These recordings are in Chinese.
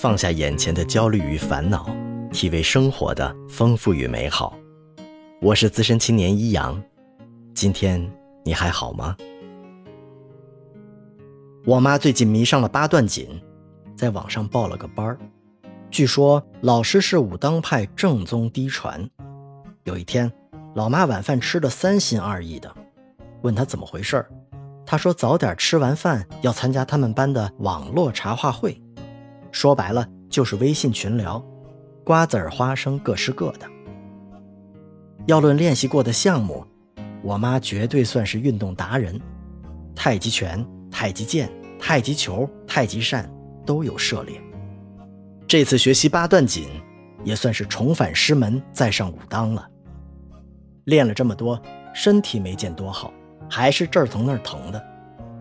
放下眼前的焦虑与烦恼，体味生活的丰富与美好。我是资深青年一阳，今天你还好吗？我妈最近迷上了八段锦，在网上报了个班儿，据说老师是武当派正宗嫡传。有一天，老妈晚饭吃的三心二意的，问她怎么回事儿，她说早点吃完饭要参加他们班的网络茶话会。说白了就是微信群聊，瓜子儿花生各吃各的。要论练习过的项目，我妈绝对算是运动达人，太极拳、太极剑、太极球、太极扇都有涉猎。这次学习八段锦，也算是重返师门，再上武当了。练了这么多，身体没见多好，还是这儿疼那儿疼的，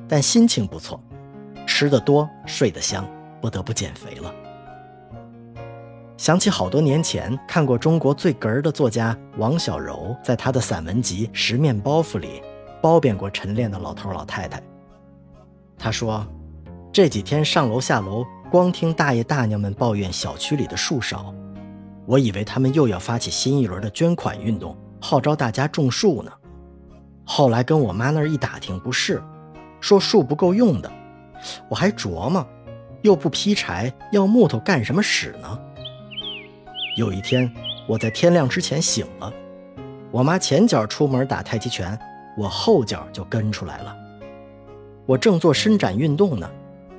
但心情不错，吃得多，睡得香。不得不减肥了。想起好多年前看过中国最哏儿的作家王小柔在他的散文集《十面包袱》里褒贬过晨练的老头老太太。他说：“这几天上楼下楼，光听大爷大娘们抱怨小区里的树少，我以为他们又要发起新一轮的捐款运动，号召大家种树呢。后来跟我妈那儿一打听，不是，说树不够用的。我还琢磨。”又不劈柴，要木头干什么使呢？有一天，我在天亮之前醒了，我妈前脚出门打太极拳，我后脚就跟出来了。我正做伸展运动呢，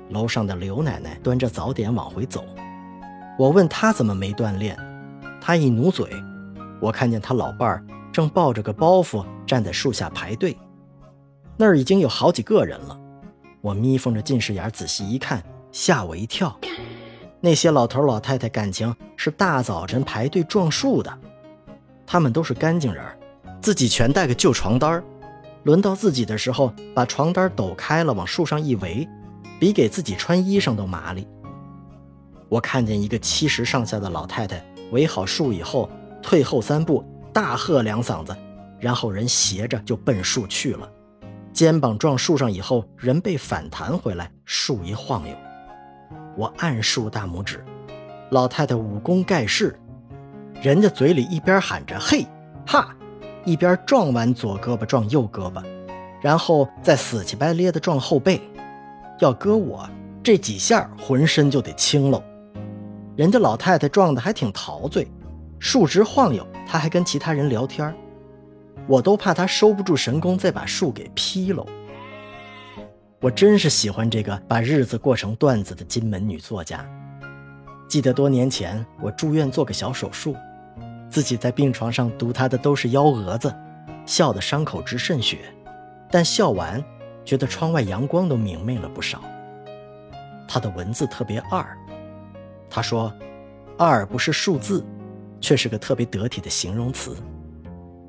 楼上的刘奶奶端着早点往回走。我问她怎么没锻炼，她一努嘴，我看见她老伴儿正抱着个包袱站在树下排队，那儿已经有好几个人了。我眯缝着近视眼仔细一看。吓我一跳！那些老头老太太感情是大早晨排队撞树的，他们都是干净人，自己全带个旧床单轮到自己的时候，把床单抖开了往树上一围，比给自己穿衣裳都麻利。我看见一个七十上下的老太太围好树以后，退后三步，大喝两嗓子，然后人斜着就奔树去了，肩膀撞树上以后，人被反弹回来，树一晃悠。我暗竖大拇指，老太太武功盖世，人家嘴里一边喊着“嘿哈”，一边撞完左胳膊撞右胳膊，然后再死乞白咧的撞后背。要搁我这几下，浑身就得青喽。人家老太太撞的还挺陶醉，树直晃悠，她还跟其他人聊天我都怕她收不住神功，再把树给劈喽。我真是喜欢这个把日子过成段子的金门女作家。记得多年前我住院做个小手术，自己在病床上读她的都是幺蛾子，笑得伤口直渗血，但笑完觉得窗外阳光都明媚了不少。她的文字特别二，她说，二不是数字，却是个特别得体的形容词，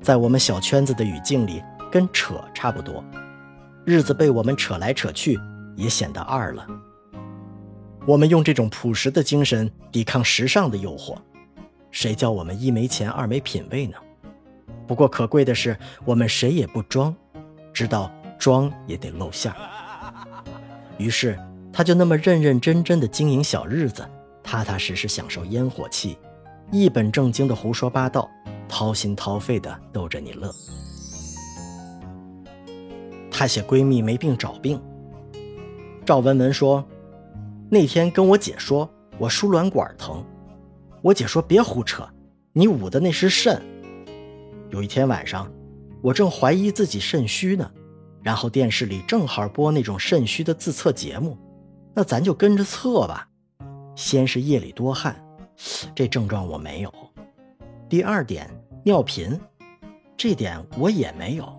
在我们小圈子的语境里跟扯差不多。日子被我们扯来扯去，也显得二了。我们用这种朴实的精神抵抗时尚的诱惑，谁叫我们一没钱二没品位呢？不过可贵的是，我们谁也不装，知道装也得露馅儿。于是他就那么认认真真的经营小日子，踏踏实实享受烟火气，一本正经的胡说八道，掏心掏肺的逗着你乐。她写闺蜜没病找病。赵文文说：“那天跟我姐说我输卵管疼，我姐说别胡扯，你捂的那是肾。有一天晚上，我正怀疑自己肾虚呢，然后电视里正好播那种肾虚的自测节目，那咱就跟着测吧。先是夜里多汗，这症状我没有；第二点尿频，这点我也没有。”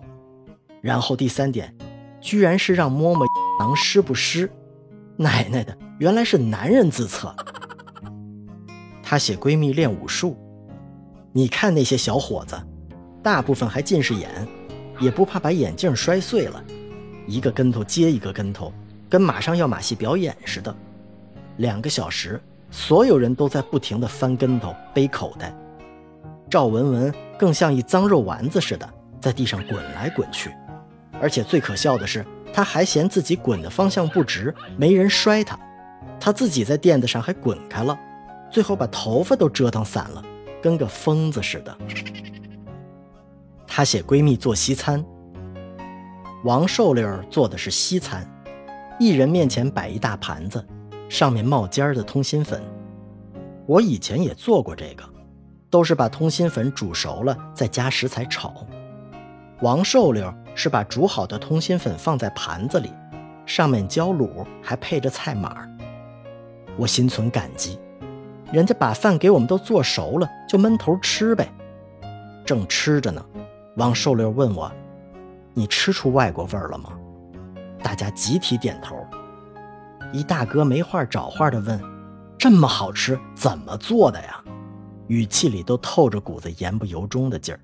然后第三点，居然是让摸摸 囊湿不湿，奶奶的，原来是男人自测。她写闺蜜练武术，你看那些小伙子，大部分还近视眼，也不怕把眼镜摔碎了，一个跟头接一个跟头，跟马上要马戏表演似的。两个小时，所有人都在不停地翻跟头、背口袋，赵文文更像一脏肉丸子似的，在地上滚来滚去。而且最可笑的是，他还嫌自己滚的方向不直，没人摔他。她自己在垫子上还滚开了，最后把头发都折腾散了，跟个疯子似的。她写闺蜜做西餐，王瘦溜儿做的是西餐，一人面前摆一大盘子，上面冒尖儿的通心粉。我以前也做过这个，都是把通心粉煮熟了再加食材炒。王瘦溜儿是把煮好的通心粉放在盘子里，上面浇卤，还配着菜码。我心存感激，人家把饭给我们都做熟了，就闷头吃呗。正吃着呢，王寿溜问我：“你吃出外国味儿了吗？”大家集体点头。一大哥没话找话的问：“这么好吃，怎么做的呀？”语气里都透着股子言不由衷的劲儿。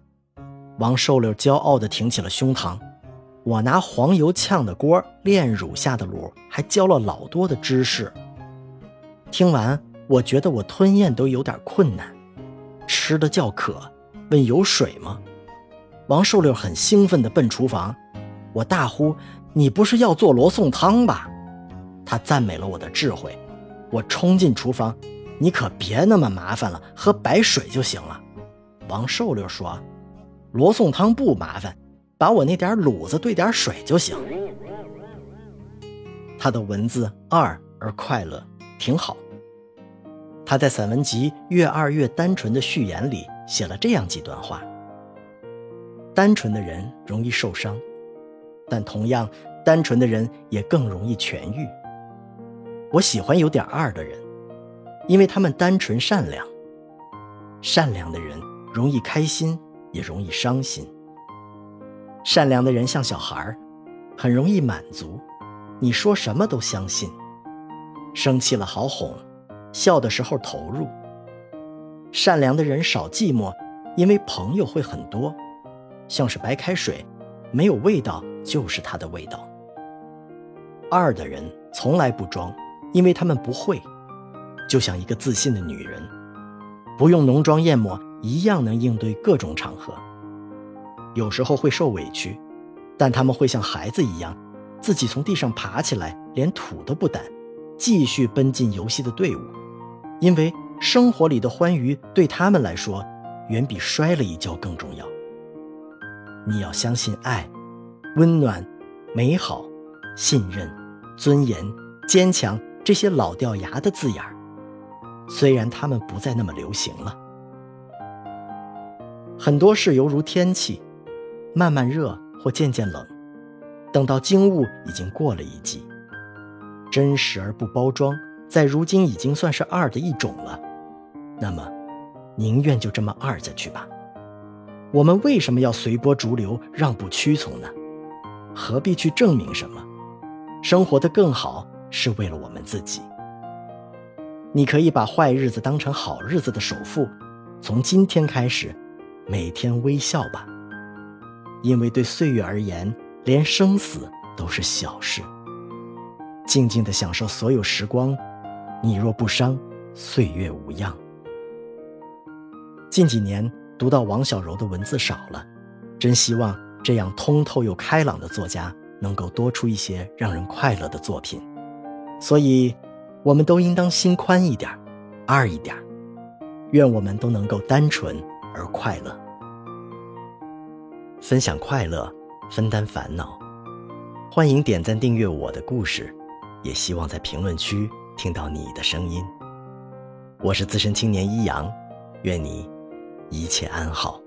王寿溜骄傲地挺起了胸膛。我拿黄油炝的锅炼乳下的卤，还浇了老多的芝士。听完，我觉得我吞咽都有点困难，吃的叫渴，问有水吗？王寿溜很兴奋地奔厨房，我大呼：“你不是要做罗宋汤吧？”他赞美了我的智慧。我冲进厨房：“你可别那么麻烦了，喝白水就行了。”王寿溜说：“罗宋汤不麻烦。”把我那点卤子兑点水就行。他的文字二而快乐，挺好。他在散文集《越二越单纯》的序言里写了这样几段话：单纯的人容易受伤，但同样单纯的人也更容易痊愈。我喜欢有点二的人，因为他们单纯善良。善良的人容易开心，也容易伤心。善良的人像小孩很容易满足，你说什么都相信。生气了好哄，笑的时候投入。善良的人少寂寞，因为朋友会很多，像是白开水，没有味道就是它的味道。二的人从来不装，因为他们不会，就像一个自信的女人，不用浓妆艳抹，一样能应对各种场合。有时候会受委屈，但他们会像孩子一样，自己从地上爬起来，连土都不掸，继续奔进游戏的队伍。因为生活里的欢愉对他们来说，远比摔了一跤更重要。你要相信爱、温暖、美好、信任、尊严、坚强这些老掉牙的字眼儿，虽然他们不再那么流行了。很多事犹如天气。慢慢热或渐渐冷，等到惊物已经过了一季，真实而不包装，在如今已经算是二的一种了。那么，宁愿就这么二下去吧。我们为什么要随波逐流、让步屈从呢？何必去证明什么？生活的更好是为了我们自己。你可以把坏日子当成好日子的首付，从今天开始，每天微笑吧。因为对岁月而言，连生死都是小事。静静的享受所有时光，你若不伤，岁月无恙。近几年读到王小柔的文字少了，真希望这样通透又开朗的作家能够多出一些让人快乐的作品。所以，我们都应当心宽一点，二一点。愿我们都能够单纯而快乐。分享快乐，分担烦恼。欢迎点赞订阅我的故事，也希望在评论区听到你的声音。我是资深青年一阳，愿你一切安好。